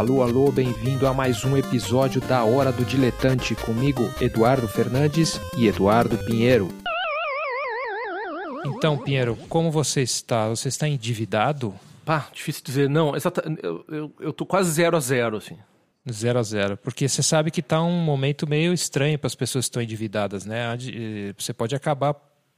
Alô, alô, bem-vindo a mais um episódio da Hora do Diletante comigo, Eduardo Fernandes e Eduardo Pinheiro. Então, Pinheiro, como você está? Você está endividado? Pá, difícil dizer. Não, exata, eu, eu, eu tô quase zero a zero, assim. Zero a zero. Porque você sabe que está um momento meio estranho para as pessoas que estão endividadas, né? Você pode acabar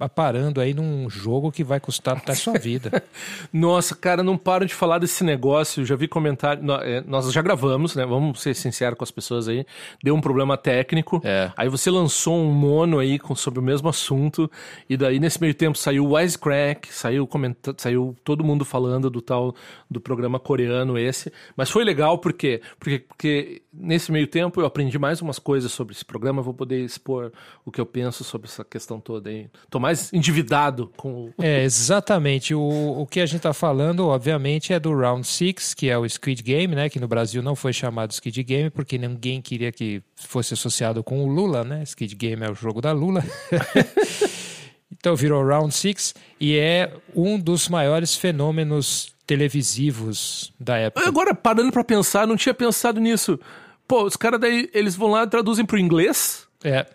parando aí num jogo que vai custar até sua vida. Nossa, cara, não param de falar desse negócio. Já vi comentário. É, nós já gravamos, né? Vamos ser sinceros com as pessoas aí. Deu um problema técnico. É. Aí você lançou um mono aí com, sobre o mesmo assunto. E daí, nesse meio tempo, saiu o Wisecrack, saiu, comenta... saiu todo mundo falando do tal do programa coreano esse. Mas foi legal porque, porque, porque nesse meio tempo eu aprendi mais umas coisas sobre esse programa. Vou poder expor o que eu penso sobre essa questão toda aí. Tô mais mais endividado com o. É, exatamente. O, o que a gente está falando, obviamente, é do Round 6, que é o Squid Game, né? Que no Brasil não foi chamado Squid Game, porque ninguém queria que fosse associado com o Lula, né? Squid Game é o jogo da Lula. então virou Round 6 e é um dos maiores fenômenos televisivos da época. Agora, parando para pensar, não tinha pensado nisso. Pô, os caras daí, eles vão lá e traduzem pro inglês? É,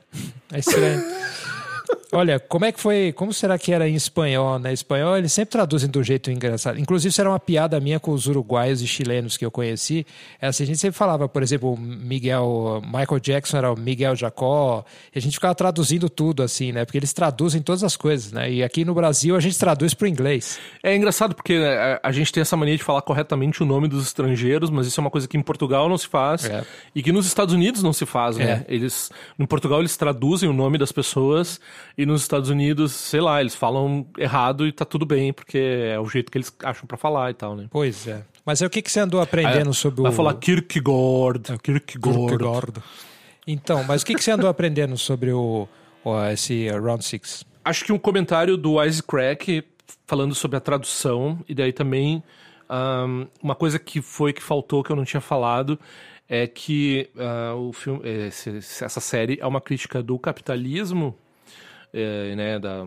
é estranho. Olha, como é que foi? Como será que era em espanhol? Né? Espanhol eles sempre traduzem do jeito engraçado. Inclusive, isso era uma piada minha com os uruguaios e chilenos que eu conheci. É assim, a gente sempre falava, por exemplo, Miguel, Michael Jackson era o Miguel Jacó. E a gente ficava traduzindo tudo assim, né? Porque eles traduzem todas as coisas, né? E aqui no Brasil a gente traduz para o inglês. É engraçado porque né, a gente tem essa mania de falar corretamente o nome dos estrangeiros, mas isso é uma coisa que em Portugal não se faz é. e que nos Estados Unidos não se faz, né? É. Eles, no Portugal eles traduzem o nome das pessoas e nos Estados Unidos, sei lá, eles falam errado e tá tudo bem, porque é o jeito que eles acham para falar e tal, né? Pois é. Mas é o que, que você andou aprendendo sobre vai o. Vai falar Kierkegaard. É, Kierkegaard. Kierkegaard. Então, mas o que, que você andou aprendendo sobre o, o esse Round Six? Acho que um comentário do Wisecrack falando sobre a tradução, e daí também um, uma coisa que foi que faltou que eu não tinha falado é que uh, o filme, essa série é uma crítica do capitalismo é, né, da,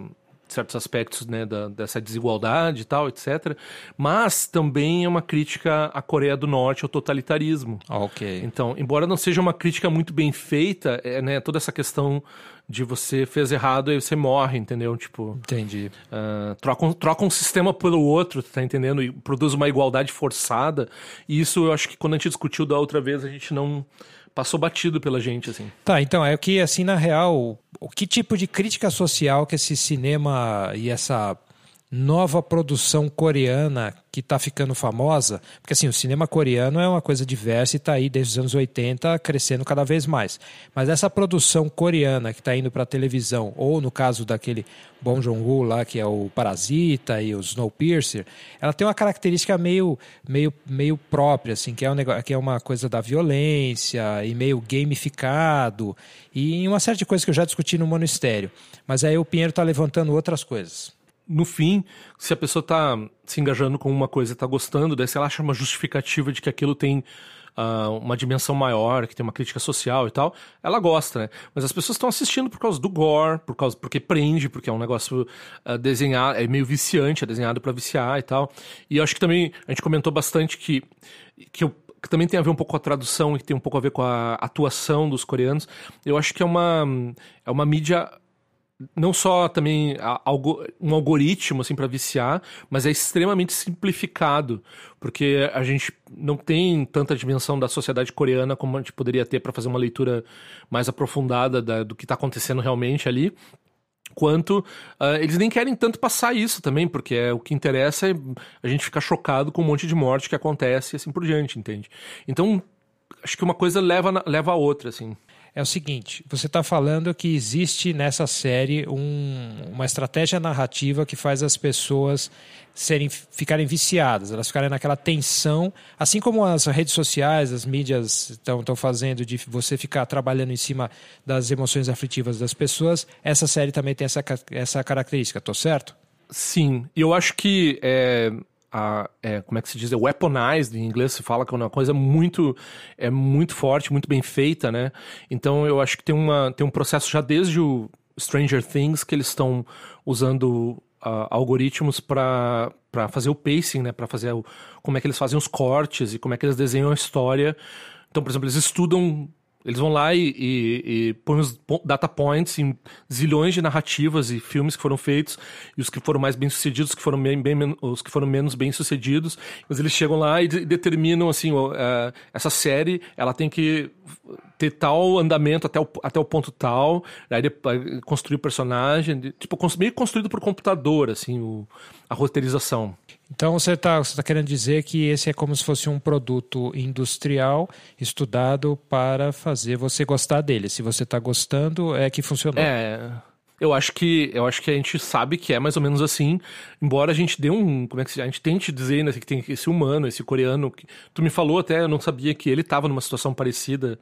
certos aspectos né, da, dessa desigualdade e tal, etc. Mas também é uma crítica à Coreia do Norte, ao totalitarismo. Ok. Então, embora não seja uma crítica muito bem feita, é, né, toda essa questão de você fez errado e você morre, entendeu? Tipo. Entendi. Uh, troca, um, troca um sistema pelo outro, tá entendendo? E produz uma igualdade forçada. E isso eu acho que quando a gente discutiu da outra vez, a gente não passou batido pela gente, assim. Tá, então é o que, assim, na real, o que tipo de crítica social que esse cinema e essa nova produção coreana que está ficando famosa, porque assim, o cinema coreano é uma coisa diversa e está aí desde os anos 80 crescendo cada vez mais. Mas essa produção coreana que está indo para a televisão, ou no caso daquele Bong Joon-ho lá, que é o Parasita e o Snowpiercer, ela tem uma característica meio, meio, meio própria, assim, que é, um negócio, que é uma coisa da violência e meio gamificado e uma série de coisas que eu já discuti no Monistério. Mas aí o Pinheiro está levantando outras coisas no fim, se a pessoa está se engajando com uma coisa e está gostando, daí se ela acha uma justificativa de que aquilo tem uh, uma dimensão maior, que tem uma crítica social e tal, ela gosta, né? Mas as pessoas estão assistindo por causa do gore, por causa, porque prende, porque é um negócio uh, desenhado, é meio viciante, é desenhado para viciar e tal. E eu acho que também a gente comentou bastante que, que eu que também tem a ver um pouco com a tradução e que tem um pouco a ver com a atuação dos coreanos. Eu acho que é uma, é uma mídia não só também um algoritmo assim para viciar, mas é extremamente simplificado, porque a gente não tem tanta dimensão da sociedade coreana como a gente poderia ter para fazer uma leitura mais aprofundada da, do que está acontecendo realmente ali. Quanto uh, eles nem querem tanto passar isso também, porque é, o que interessa é a gente ficar chocado com um monte de morte que acontece e assim por diante, entende? Então, acho que uma coisa leva, leva a outra, assim é o seguinte: você está falando que existe nessa série um, uma estratégia narrativa que faz as pessoas serem, ficarem viciadas, elas ficarem naquela tensão, assim como as redes sociais, as mídias estão fazendo de você ficar trabalhando em cima das emoções aflitivas das pessoas, essa série também tem essa, essa característica, tô certo? Sim, e eu acho que é, a, é, como é que se diz, é weaponized, em inglês se fala que é uma coisa muito, é muito forte, muito bem feita, né? Então eu acho que tem, uma, tem um processo já desde o Stranger Things que eles estão usando uh, algoritmos para fazer o pacing, né? Para fazer o, como é que eles fazem os cortes e como é que eles desenham a história. Então, por exemplo, eles estudam eles vão lá e, e, e põem os data points em zilhões de narrativas e filmes que foram feitos, e os que foram mais bem sucedidos, os que foram, bem, bem, os que foram menos bem sucedidos. Mas eles chegam lá e de, determinam assim: uh, essa série ela tem que ter tal andamento até o, até o ponto tal, aí depois, construir o personagem, tipo, meio construído por computador, assim, o, a roteirização. Então você está você tá querendo dizer que esse é como se fosse um produto industrial estudado para fazer você gostar dele. Se você está gostando, é que funcionou. É. Eu acho que eu acho que a gente sabe que é mais ou menos assim, embora a gente dê um, como é que se, a gente tente dizer né, que tem esse humano, esse coreano que tu me falou até, eu não sabia que ele estava numa situação parecida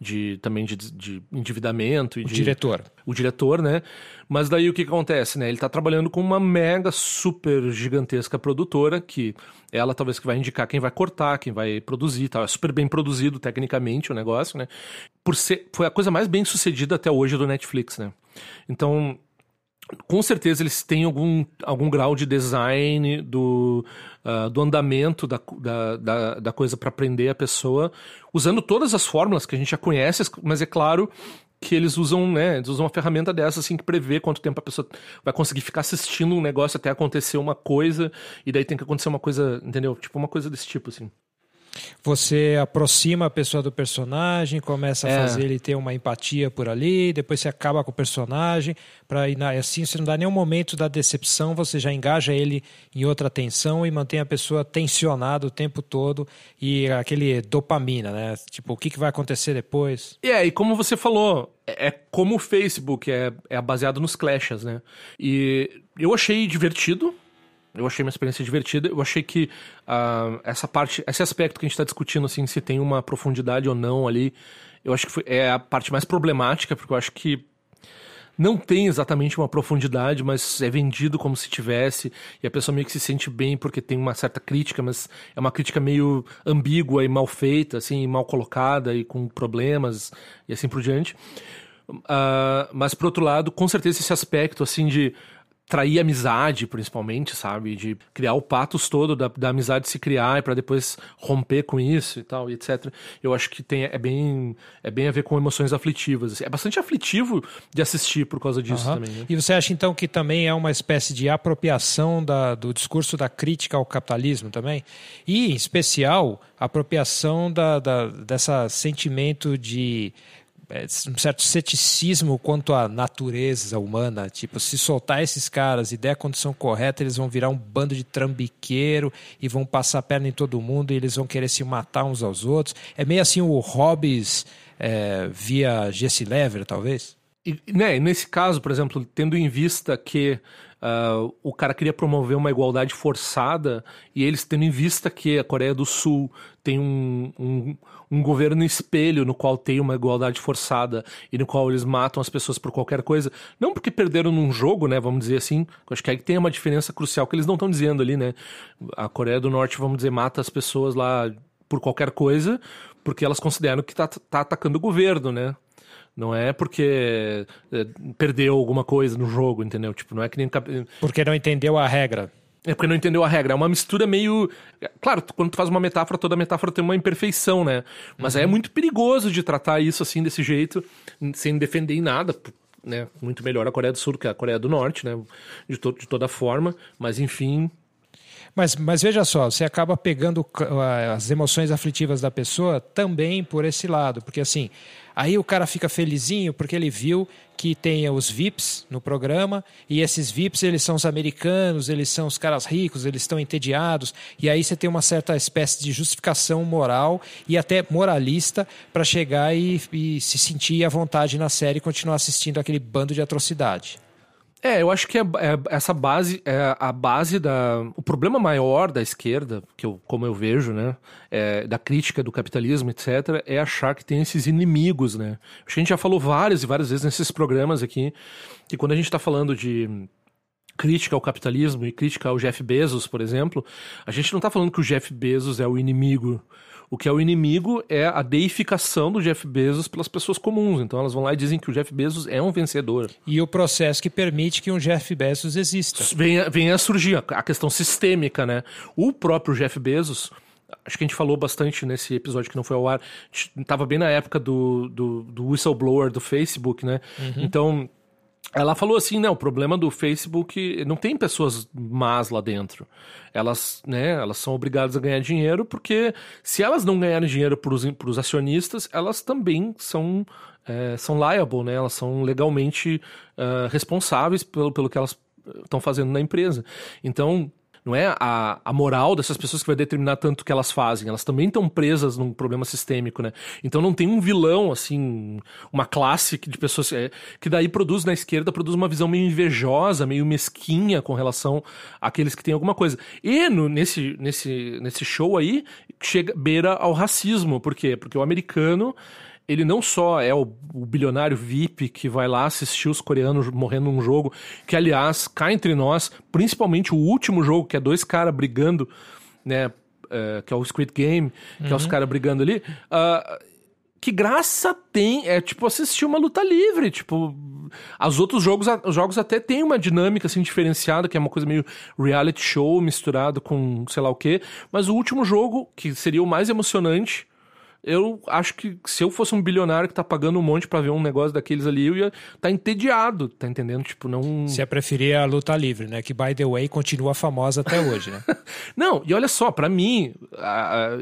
de também de, de endividamento e o de, diretor. O diretor, né? Mas daí o que, acontece, né? Ele está trabalhando com uma mega super gigantesca produtora que ela talvez que vai indicar quem vai cortar, quem vai produzir, tal. É super bem produzido tecnicamente o negócio, né? Por ser foi a coisa mais bem sucedida até hoje do Netflix, né? Então, com certeza eles têm algum, algum grau de design do, uh, do andamento da, da, da, da coisa para aprender a pessoa, usando todas as fórmulas que a gente já conhece, mas é claro que eles usam, né, eles usam uma ferramenta dessa assim que prevê quanto tempo a pessoa vai conseguir ficar assistindo um negócio até acontecer uma coisa e daí tem que acontecer uma coisa, entendeu? Tipo uma coisa desse tipo assim. Você aproxima a pessoa do personagem, começa a é. fazer ele ter uma empatia por ali, depois você acaba com o personagem, para assim você não dá nenhum momento da decepção, você já engaja ele em outra tensão e mantém a pessoa tensionada o tempo todo e aquele dopamina, né? Tipo, o que, que vai acontecer depois? É, e como você falou, é, é como o Facebook, é, é baseado nos clashes, né? E eu achei divertido, eu achei uma experiência divertida. Eu achei que uh, essa parte, esse aspecto que a gente está discutindo, assim, se tem uma profundidade ou não ali, eu acho que foi, é a parte mais problemática, porque eu acho que não tem exatamente uma profundidade, mas é vendido como se tivesse, e a pessoa meio que se sente bem porque tem uma certa crítica, mas é uma crítica meio ambígua e mal feita, assim, mal colocada e com problemas e assim por diante. Uh, mas por outro lado, com certeza esse aspecto assim de trair amizade, principalmente, sabe? De criar o patos todo da, da amizade se criar e para depois romper com isso e tal, e etc. Eu acho que tem, é, bem, é bem a ver com emoções aflitivas. Assim. É bastante aflitivo de assistir por causa disso uhum. também. Né? E você acha então que também é uma espécie de apropriação da, do discurso da crítica ao capitalismo também? E, em especial, apropriação da, da, dessa sentimento de um certo ceticismo quanto à natureza humana. Tipo, se soltar esses caras e der a condição correta, eles vão virar um bando de trambiqueiro e vão passar a perna em todo mundo e eles vão querer se matar uns aos outros. É meio assim o Hobbes é, via Jesse Lever, talvez? E, né, nesse caso, por exemplo, tendo em vista que uh, o cara queria promover uma igualdade forçada e eles tendo em vista que a Coreia do Sul tem um, um, um, governo espelho no qual tem uma igualdade forçada e no qual eles matam as pessoas por qualquer coisa, não porque perderam num jogo, né, vamos dizer assim, acho que aí tem uma diferença crucial que eles não estão dizendo ali, né, a Coreia do Norte, vamos dizer, mata as pessoas lá por qualquer coisa, porque elas consideram que tá, tá atacando o governo, né, não é porque é, perdeu alguma coisa no jogo, entendeu? Tipo, não é que nem. Porque não entendeu a regra. É porque não entendeu a regra. É uma mistura meio. Claro, quando tu faz uma metáfora, toda metáfora tem uma imperfeição, né? Mas uhum. é muito perigoso de tratar isso assim, desse jeito, sem defender em nada. Né? Muito melhor a Coreia do Sul do que a Coreia do Norte, né? De, to de toda forma. Mas enfim, mas, mas veja só, você acaba pegando as emoções aflitivas da pessoa também por esse lado, porque assim, aí o cara fica felizinho porque ele viu que tem os VIPs no programa e esses VIPs eles são os americanos, eles são os caras ricos, eles estão entediados e aí você tem uma certa espécie de justificação moral e até moralista para chegar e, e se sentir à vontade na série e continuar assistindo aquele bando de atrocidade. É, eu acho que é, é, essa base é a base da. O problema maior da esquerda, que eu, como eu vejo, né? É, da crítica do capitalismo, etc., é achar que tem esses inimigos, né? Acho que a gente já falou várias e várias vezes nesses programas aqui, que quando a gente está falando de crítica ao capitalismo e crítica ao Jeff Bezos, por exemplo, a gente não está falando que o Jeff Bezos é o inimigo O que é o inimigo é a deificação do Jeff Bezos pelas pessoas comuns. Então elas vão lá e dizem que o Jeff Bezos é um vencedor. E o processo que permite que um Jeff Bezos exista. Vem, vem a surgir a questão sistêmica, né? O próprio Jeff Bezos acho que a gente falou bastante nesse episódio que não foi ao ar. Tava bem na época do, do, do whistleblower do Facebook, né? Uhum. Então, ela falou assim, né, o problema do Facebook não tem pessoas más lá dentro. Elas, né, elas são obrigadas a ganhar dinheiro porque se elas não ganharem dinheiro para os acionistas, elas também são é, são liable, né? Elas são legalmente uh, responsáveis pelo, pelo que elas estão fazendo na empresa. Então, não é a, a moral dessas pessoas que vai determinar tanto o que elas fazem. Elas também estão presas num problema sistêmico, né? Então não tem um vilão, assim, uma classe de pessoas é, que daí produz na esquerda, produz uma visão meio invejosa, meio mesquinha com relação àqueles que têm alguma coisa. E no, nesse, nesse, nesse show aí, chega beira ao racismo. Por quê? Porque o americano ele não só é o, o, bilionário VIP que vai lá assistir os coreanos morrendo num jogo, que aliás, cá entre nós, principalmente o último jogo, que é dois caras brigando, né, uh, que é o Squid Game, que uhum. é os uhum. caras brigando ali, uh, que graça tem, é tipo assistir uma luta livre, tipo, os outros jogos, os jogos até tem uma dinâmica assim diferenciada, que é uma coisa meio reality show misturado com sei lá o quê, mas o último jogo, que seria o mais emocionante, eu acho que se eu fosse um bilionário que tá pagando um monte para ver um negócio daqueles ali, eu ia tá entediado, tá entendendo? Tipo, não. Você ia preferir a luta livre, né? Que, by the way, continua famosa até hoje, né? não, e olha só, para mim,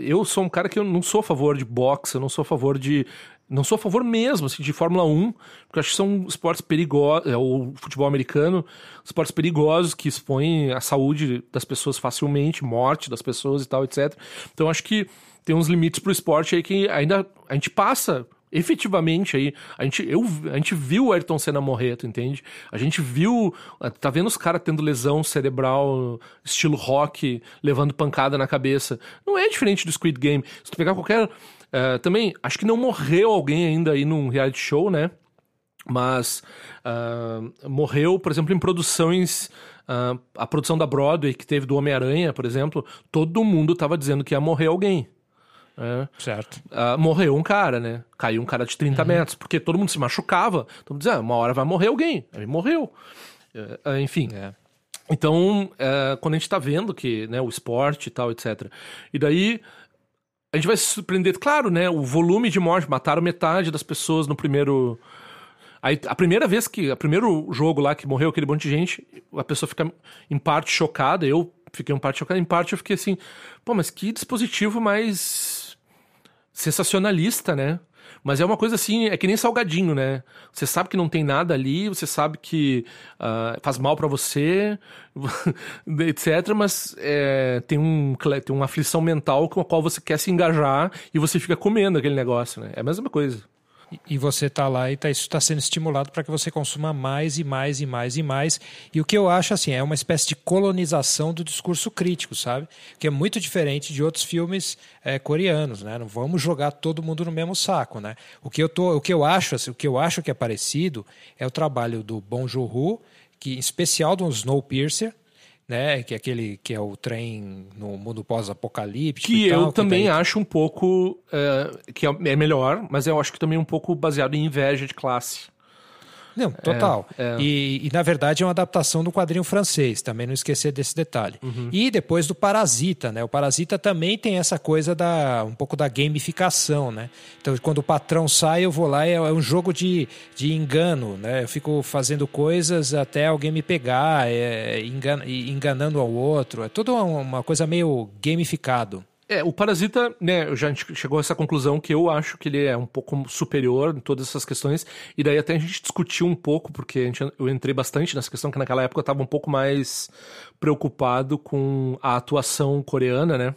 eu sou um cara que eu não sou a favor de boxe, eu não sou a favor de. Não sou a favor mesmo assim, de Fórmula 1, porque acho que são esportes perigosos, é, o futebol americano, esportes perigosos que expõem a saúde das pessoas facilmente, morte das pessoas e tal, etc. Então eu acho que tem uns limites pro esporte aí que ainda a gente passa efetivamente aí, a gente, eu, a gente viu o Ayrton Senna morrer, tu entende? A gente viu, tá vendo os caras tendo lesão cerebral, estilo rock, levando pancada na cabeça. Não é diferente do Squid Game. Se tu pegar qualquer. Uh, também, acho que não morreu alguém ainda aí num reality show, né? Mas uh, morreu, por exemplo, em produções. Uh, a produção da Broadway, que teve do Homem-Aranha, por exemplo, todo mundo tava dizendo que ia morrer alguém. É. Certo. Uh, morreu um cara, né? Caiu um cara de 30 uhum. metros, porque todo mundo se machucava. Todo mundo dizia, ah, uma hora vai morrer alguém. Aí morreu. Uh, enfim. É. Então, uh, quando a gente tá vendo que, né, o esporte e tal, etc. E daí, a gente vai se surpreender. Claro, né? O volume de morte, mataram metade das pessoas no primeiro. Aí, a primeira vez que. O primeiro jogo lá que morreu aquele monte de gente, a pessoa fica em parte chocada. Eu fiquei em parte chocada. Em parte eu fiquei assim, pô, mas que dispositivo mais sensacionalista, né? Mas é uma coisa assim, é que nem salgadinho, né? Você sabe que não tem nada ali, você sabe que uh, faz mal para você, etc. Mas é, tem, um, tem uma aflição mental com a qual você quer se engajar e você fica comendo aquele negócio, né? É a mesma coisa. E você está lá e tá, isso está sendo estimulado para que você consuma mais e mais e mais e mais. E o que eu acho assim é uma espécie de colonização do discurso crítico, sabe? Que é muito diferente de outros filmes é, coreanos, né? Não vamos jogar todo mundo no mesmo saco, né? O que eu tô, o que eu acho, assim, o que eu acho que é parecido é o trabalho do Bong Joon-ho, que em especial do Snowpiercer, né? Que é aquele que é o trem no mundo pós-apocalíptico. Que tal, eu que também daí... acho um pouco é, que é, é melhor, mas eu acho que também um pouco baseado em inveja de classe. Não, total. É, é. E, e, na verdade é uma adaptação do quadrinho francês, também não esquecer desse detalhe. Uhum. E depois do Parasita, né? O Parasita também tem essa coisa da um pouco da gamificação, né? Então quando o patrão sai, eu vou lá é, é um jogo de, de engano, né? Eu fico fazendo coisas até alguém me pegar, é, engan, enganando ao outro. É tudo uma, uma coisa meio gamificado. É, o Parasita, né, já chegou a essa conclusão que eu acho que ele é um pouco superior em todas essas questões, e daí até a gente discutiu um pouco, porque gente, eu entrei bastante nessa questão, que naquela época eu estava um pouco mais preocupado com a atuação coreana, né?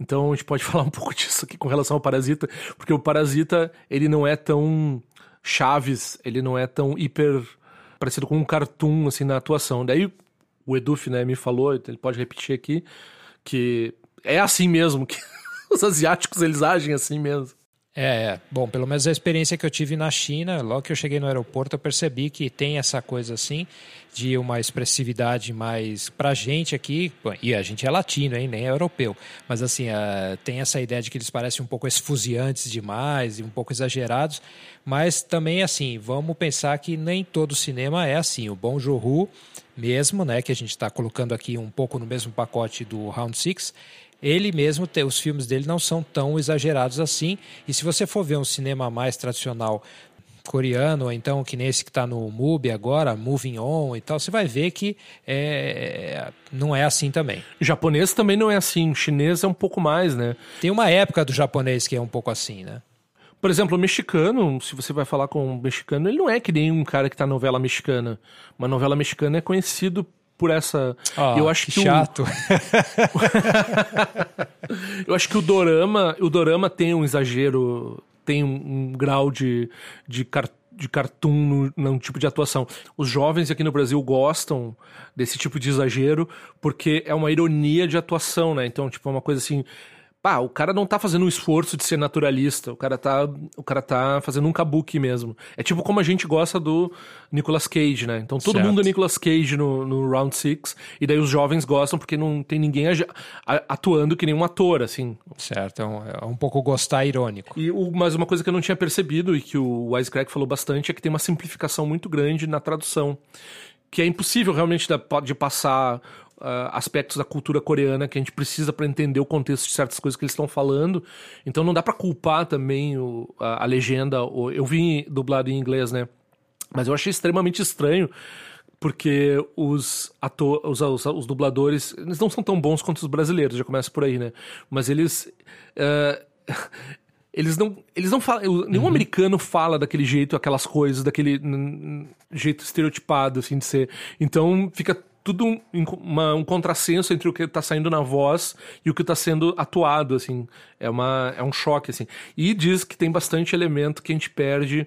Então a gente pode falar um pouco disso aqui com relação ao Parasita, porque o Parasita, ele não é tão Chaves, ele não é tão hiper parecido com um cartoon, assim, na atuação. Daí o Eduf, né, me falou, ele pode repetir aqui, que é assim mesmo, que os asiáticos eles agem assim mesmo. É, é, bom, pelo menos a experiência que eu tive na China, logo que eu cheguei no aeroporto, eu percebi que tem essa coisa assim de uma expressividade mais pra gente aqui, e a gente é latino, hein, nem é europeu, mas assim, uh, tem essa ideia de que eles parecem um pouco esfuziantes demais e um pouco exagerados, mas também assim, vamos pensar que nem todo cinema é assim. O Bom Joon mesmo, né, que a gente está colocando aqui um pouco no mesmo pacote do Round Six, ele mesmo, os filmes dele não são tão exagerados assim. E se você for ver um cinema mais tradicional coreano, ou então que nem esse que está no MUBI agora, Moving On e tal, você vai ver que é, não é assim também. O japonês também não é assim, o chinês é um pouco mais, né? Tem uma época do japonês que é um pouco assim, né? Por exemplo, o mexicano, se você vai falar com um mexicano, ele não é que nem um cara que tá novela mexicana. Uma novela mexicana é conhecido por essa. Oh, eu acho que, que chato. O... eu acho que o dorama, o dorama tem um exagero, tem um, um grau de, de, car... de cartoon no, no tipo de atuação. Os jovens aqui no Brasil gostam desse tipo de exagero porque é uma ironia de atuação, né? Então, tipo, é uma coisa assim Pá, o cara não tá fazendo um esforço de ser naturalista, o cara tá, o cara tá fazendo um kabuki mesmo. É tipo como a gente gosta do Nicolas Cage, né? Então todo certo. mundo é Nicolas Cage no, no Round Six e daí os jovens gostam porque não tem ninguém atuando que nem um ator, assim. Certo, é um, é um pouco gostar irônico. E o, mas uma coisa que eu não tinha percebido e que o Wisecrack falou bastante é que tem uma simplificação muito grande na tradução. Que é impossível realmente de, de passar uh, aspectos da cultura coreana que a gente precisa para entender o contexto de certas coisas que eles estão falando. Então não dá para culpar também o, a, a, legenda. O, eu vi dublado em inglês, né? Mas eu achei extremamente estranho porque os, ator, os, os, os, dubladores eles não são tão bons quanto os brasileiros, já começa por aí, né? Mas eles. Uh, eles não, eles não falam. Nenhum uhum. americano fala daquele jeito, aquelas coisas, daquele jeito estereotipado, assim, de ser. Então fica tudo um, uma, um contrassenso entre o que está saindo na voz e o que está sendo atuado, assim. É, uma, é um choque, assim. E diz que tem bastante elemento que a gente perde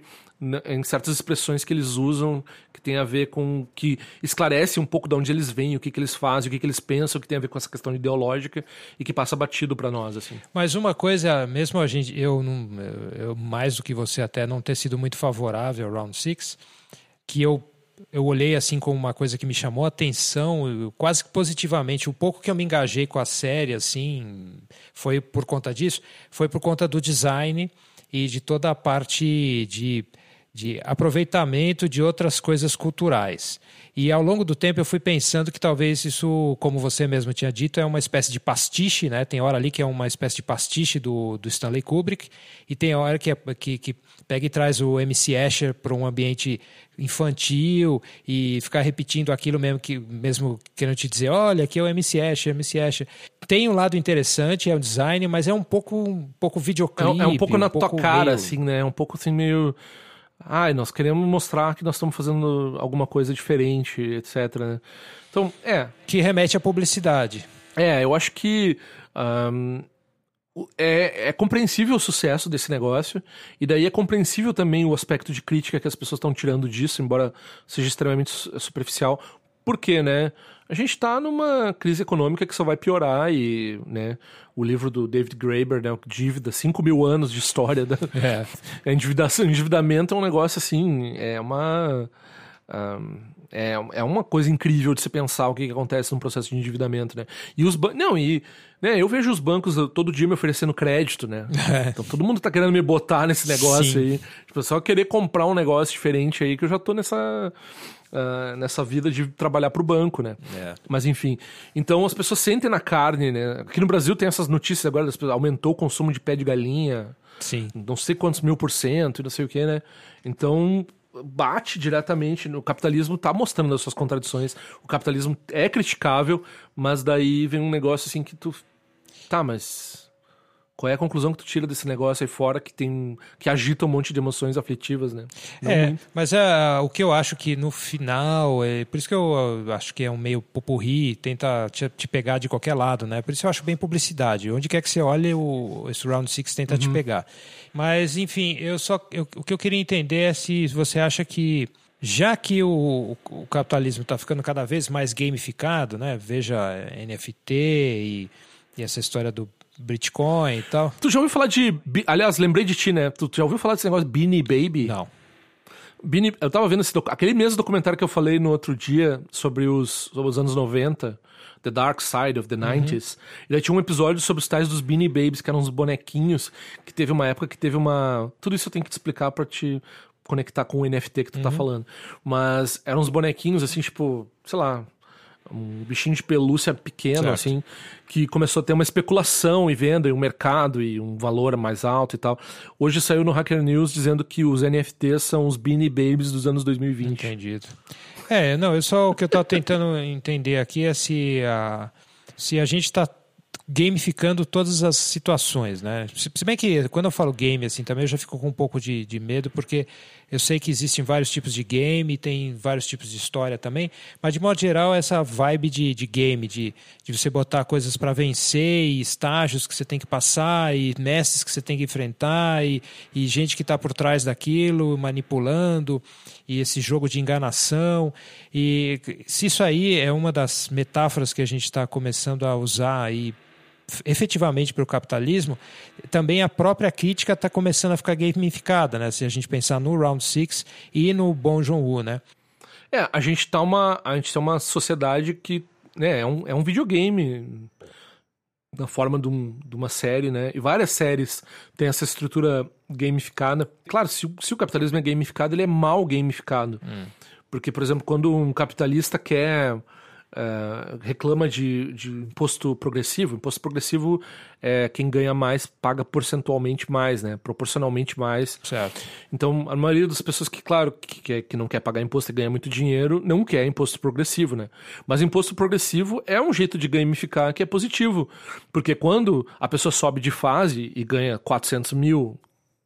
em certas expressões que eles usam que tem a ver com que esclarece um pouco de onde eles vêm, o que, que eles fazem, o que, que eles pensam, que tem a ver com essa questão ideológica e que passa batido para nós assim. Mas uma coisa, mesmo a gente, eu, não, eu mais do que você até não ter sido muito favorável ao Round Six, que eu eu olhei assim como uma coisa que me chamou a atenção, quase que positivamente. O pouco que eu me engajei com a série, assim, foi por conta disso, foi por conta do design e de toda a parte de, de aproveitamento de outras coisas culturais. E ao longo do tempo eu fui pensando que talvez isso, como você mesmo tinha dito, é uma espécie de pastiche, né? Tem hora ali que é uma espécie de pastiche do, do Stanley Kubrick, e tem hora que, é, que, que pega e traz o MC Escher para um ambiente infantil e ficar repetindo aquilo mesmo que mesmo querendo te dizer, olha, aqui é o MC Escher, MC Escher. Tem um lado interessante, é o design, mas é um pouco um pouco videoclipe. É, é um pouco na um tua cara, meio... assim, né? É um pouco assim meio ai, nós queremos mostrar que nós estamos fazendo alguma coisa diferente, etc. Né? Então, é. Que remete à publicidade. É, eu acho que um, é, é, compreensível o sucesso desse negócio, e daí é compreensível também o aspecto de crítica que as pessoas estão tirando disso, embora seja extremamente superficial. Por quê, né? A gente está numa crise econômica que só vai piorar e, né, o livro do David Graeber, né, Dívida, 5 mil anos de história da é. endividação, endividamento é um negócio assim, é uma... Um, é, é uma coisa incrível de se pensar o que, que acontece num processo de endividamento, né? E os bancos. Não, e né, eu vejo os bancos todo dia me oferecendo crédito, né? É. Então todo mundo tá querendo me botar nesse negócio Sim. aí. Tipo, só querer comprar um negócio diferente aí que eu já tô nessa uh, nessa vida de trabalhar para o banco, né? É. Mas enfim, então as pessoas sentem na carne, né? Aqui no Brasil tem essas notícias agora, das pessoas, aumentou o consumo de pé de galinha, Sim. não sei quantos mil por cento e não sei o que, né? Então bate diretamente no capitalismo está mostrando as suas contradições. O capitalismo é criticável, mas daí vem um negócio assim que tu tá, mas qual é a conclusão que tu tira desse negócio aí fora que tem que agita um monte de emoções afetivas, né? Não é, muito. mas é, o que eu acho que no final, é, por isso que eu acho que é um meio pupurri, tenta te, te, pegar de qualquer lado, né? Por isso eu acho bem publicidade. Onde quer que você olhe, o, esse Round Six tenta uhum. te pegar. Mas, enfim, eu só, eu, o que eu queria entender é se você acha que já que o, o capitalismo está ficando cada vez mais gamificado, né? Veja NFT e, e essa história do Bitcoin e tal. Tu já ouviu falar de. Aliás, lembrei de ti, né? Tu já ouviu falar desse negócio de Beanie Baby? Não. Beanie, eu tava vendo esse doc... aquele mesmo documentário que eu falei no outro dia sobre os, sobre os anos 90, The Dark Side of the 90s. Uhum. E daí tinha um episódio sobre os tais dos Beanie Babies, que eram uns bonequinhos, que teve uma época que teve uma. Tudo isso eu tenho que te explicar pra te conectar com o NFT que tu tá uhum. tá falando. Mas eram uns bonequinhos assim, tipo, sei lá, um bichinho de pelúcia pequeno, certo. assim, que começou a ter uma especulação e venda e um mercado e um valor mais alto e tal. Hoje saiu no Hacker News dizendo que os NFTs são os Beanie Babies dos anos 2020. Entendido. É, não, eu só o que eu tô tentando entender aqui é se a, se a gente está gamificando todas as situações, né? Se bem que quando eu falo game assim também eu já fico com um pouco de, de medo porque eu sei que existem vários tipos de game, tem vários tipos de história também, mas de modo geral essa vibe de, de game, de, de você botar coisas para vencer e estágios que você tem que passar e mestres que você tem que enfrentar e, e gente que está por trás daquilo manipulando e esse jogo de enganação e se isso aí é uma das metáforas que a gente está começando a usar aí efetivamente para o capitalismo, também a própria crítica está começando a ficar gamificada, né? Se a gente pensar no Round Six e no Bong Joon-ho, né? É, a gente tá uma, a gente tá uma sociedade que né, é, um, é um videogame na forma de, um, de, uma série, né? E várias séries têm essa estrutura gamificada. Claro, se, se o capitalismo é gamificado, ele é mal gamificado. Hum. Porque, por exemplo, quando um capitalista quer Uh, reclama de, de, imposto progressivo. Imposto progressivo é quem ganha mais paga percentualmente mais, né? Proporcionalmente mais. Certo. Então, a maioria das pessoas que, claro, que, que não quer pagar imposto e ganha muito dinheiro, não quer imposto progressivo, né? Mas imposto progressivo é um jeito de gamificar que é positivo. Porque quando a pessoa sobe de fase e ganha 400 mil,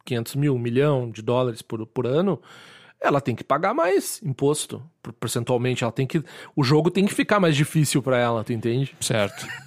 500 mil, um milhão de dólares por, por ano ela tem que pagar mais imposto, percentualmente. Ela tem que. O jogo tem que ficar mais difícil para ela, tu entende? Certo.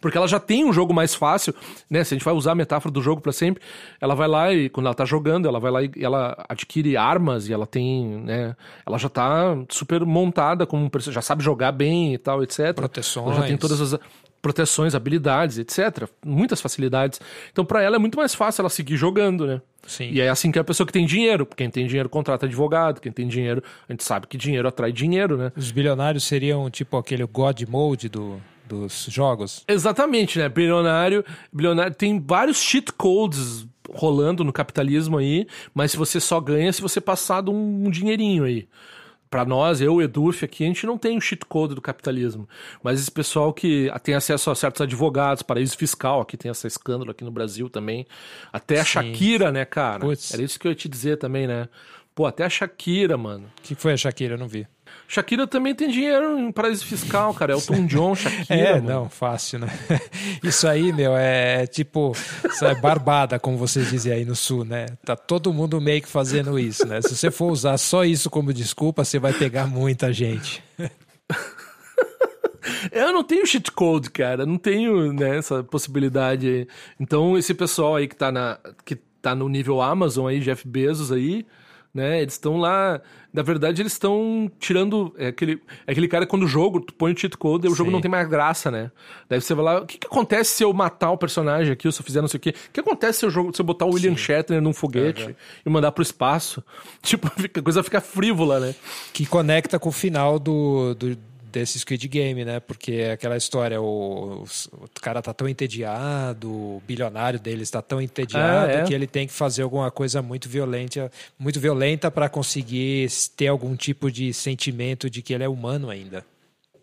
Porque ela já tem um jogo mais fácil, né? Se a gente vai usar a metáfora do jogo para sempre, ela vai lá e quando ela tá jogando, ela vai lá e ela adquire armas e ela tem, né? Ela já tá super montada como já sabe jogar bem e tal, etc. Proteções. Ela já tem todas as proteções, habilidades, etc. Muitas facilidades. Então, para ela é muito mais fácil ela seguir jogando, né? Sim. E é assim que é a pessoa que tem dinheiro. Quem tem dinheiro contrata advogado, quem tem dinheiro, a gente sabe que dinheiro atrai dinheiro, né? Os bilionários seriam tipo aquele God Mode do, dos jogos. Exatamente, né? Bilionário, bilionário tem vários cheat codes rolando no capitalismo aí, mas se você só ganha se você passar de um dinheirinho aí para nós, eu, Eduf, aqui, a gente não tem o cheat code do capitalismo. Mas esse pessoal que tem acesso a certos advogados, paraíso fiscal, aqui tem esse escândalo aqui no Brasil também. Até a Sim. Shakira, né, cara? Puts. Era isso que eu ia te dizer também, né? Pô, até a Shakira, mano. O que foi a Shakira? Eu não vi. Shakira também tem dinheiro em paraíso fiscal, cara. É o Tom John, Shakira. É, mano. não, fácil, né? Isso aí, meu, é tipo, é barbada, como vocês dizem aí no sul, né? Tá todo mundo meio que fazendo isso, né? Se você for usar só isso como desculpa, você vai pegar muita gente. Eu não tenho cheat code, cara. Não tenho né, essa possibilidade aí. Então, esse pessoal aí que tá, na, que tá no nível Amazon aí, Jeff Bezos aí, né? Eles estão lá. Na verdade, eles estão tirando. É aquele, é aquele cara quando o jogo, tu põe o cheat code e o jogo não tem mais graça, né? Daí você vai lá. O que, que acontece se eu matar o personagem aqui, ou se eu fizer não sei o quê? O que acontece se eu, jogo, se eu botar o William Sim. Shatner num foguete uhum. e mandar pro espaço? Tipo, a coisa fica frívola, né? Que conecta com o final do, do desse Squid Game, né? Porque é aquela história, o, o cara tá tão entediado, o bilionário dele está tão entediado ah, é? que ele tem que fazer alguma coisa muito violenta, muito violenta para conseguir ter algum tipo de sentimento de que ele é humano ainda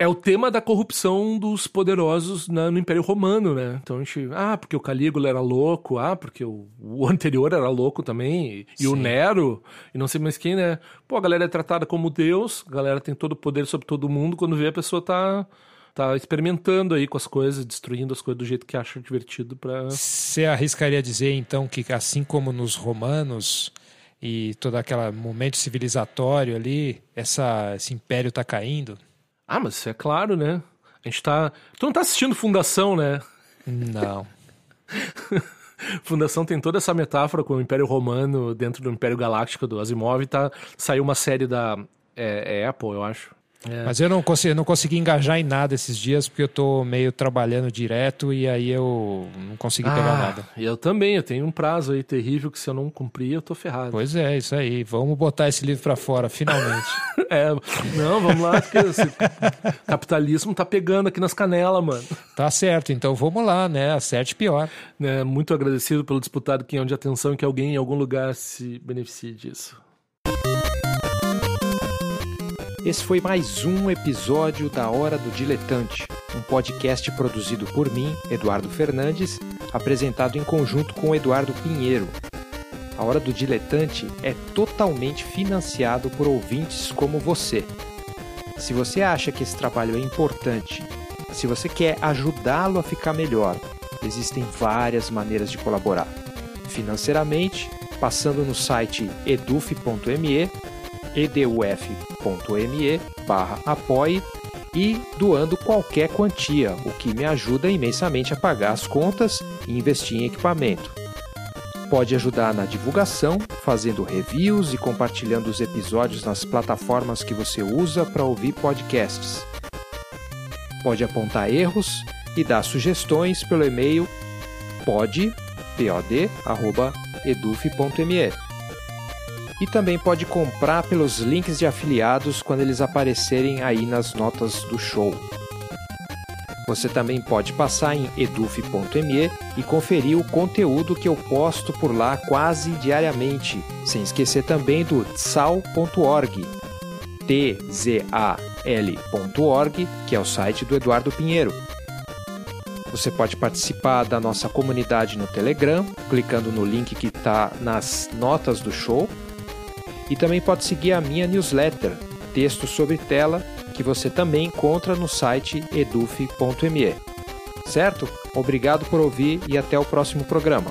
é o tema da corrupção dos poderosos na, no Império Romano, né? Então a gente, ah, porque o Calígula era louco, ah, porque o, o anterior era louco também, e, e, o Nero, e não sei mais quem, né? Pô, a galera é tratada como Deus, a galera tem todo o poder sobre todo mundo, quando vê a pessoa tá tá experimentando aí com as coisas, destruindo as coisas do jeito que acha divertido para Você arriscaria dizer então que assim como nos romanos e todo aquele momento civilizatório ali, essa, esse império tá caindo? Ah, mas isso é claro, né? A gente tá. Tu não tá assistindo Fundação, né? Não. Fundação tem toda essa metáfora com o Império Romano dentro do Império Galáctico do Asimov. Tá... Saiu uma série da é, é Apple, eu acho. É. Mas eu não consegui, não consegui engajar em nada esses dias porque eu tô meio trabalhando direto e aí eu não consegui ah, pegar nada. Eu também, eu tenho um prazo aí terrível que se eu não cumprir eu tô ferrado. Pois é, isso aí. Vamos botar esse livro para fora, finalmente. é, não, vamos lá, porque esse capitalismo tá pegando aqui nas canelas, mano. Tá certo, então vamos lá, né? Acerte pior. É, muito agradecido pelo disputado quem é de atenção e que alguém em algum lugar se beneficie disso. Esse foi mais um episódio da Hora do Diletante, um podcast produzido por mim, Eduardo Fernandes, apresentado em conjunto com Eduardo Pinheiro. A Hora do Diletante é totalmente financiado por ouvintes como você. Se você acha que esse trabalho é importante, se você quer ajudá-lo a ficar melhor, existem várias maneiras de colaborar. Financeiramente, passando no site eduf.me eduf.me barra apoie e doando qualquer quantia, o que me ajuda imensamente a pagar as contas e investir em equipamento. Pode ajudar na divulgação, fazendo reviews e compartilhando os episódios nas plataformas que você usa para ouvir podcasts. Pode apontar erros e dar sugestões pelo e-mail pod.eduf.me e também pode comprar pelos links de afiliados quando eles aparecerem aí nas notas do show. Você também pode passar em eduf.me e conferir o conteúdo que eu posto por lá quase diariamente, sem esquecer também do tsal.org, tzal.org, que é o site do Eduardo Pinheiro. Você pode participar da nossa comunidade no Telegram, clicando no link que está nas notas do show e também pode seguir a minha newsletter, texto sobre tela, que você também encontra no site eduf.me. Certo? Obrigado por ouvir e até o próximo programa.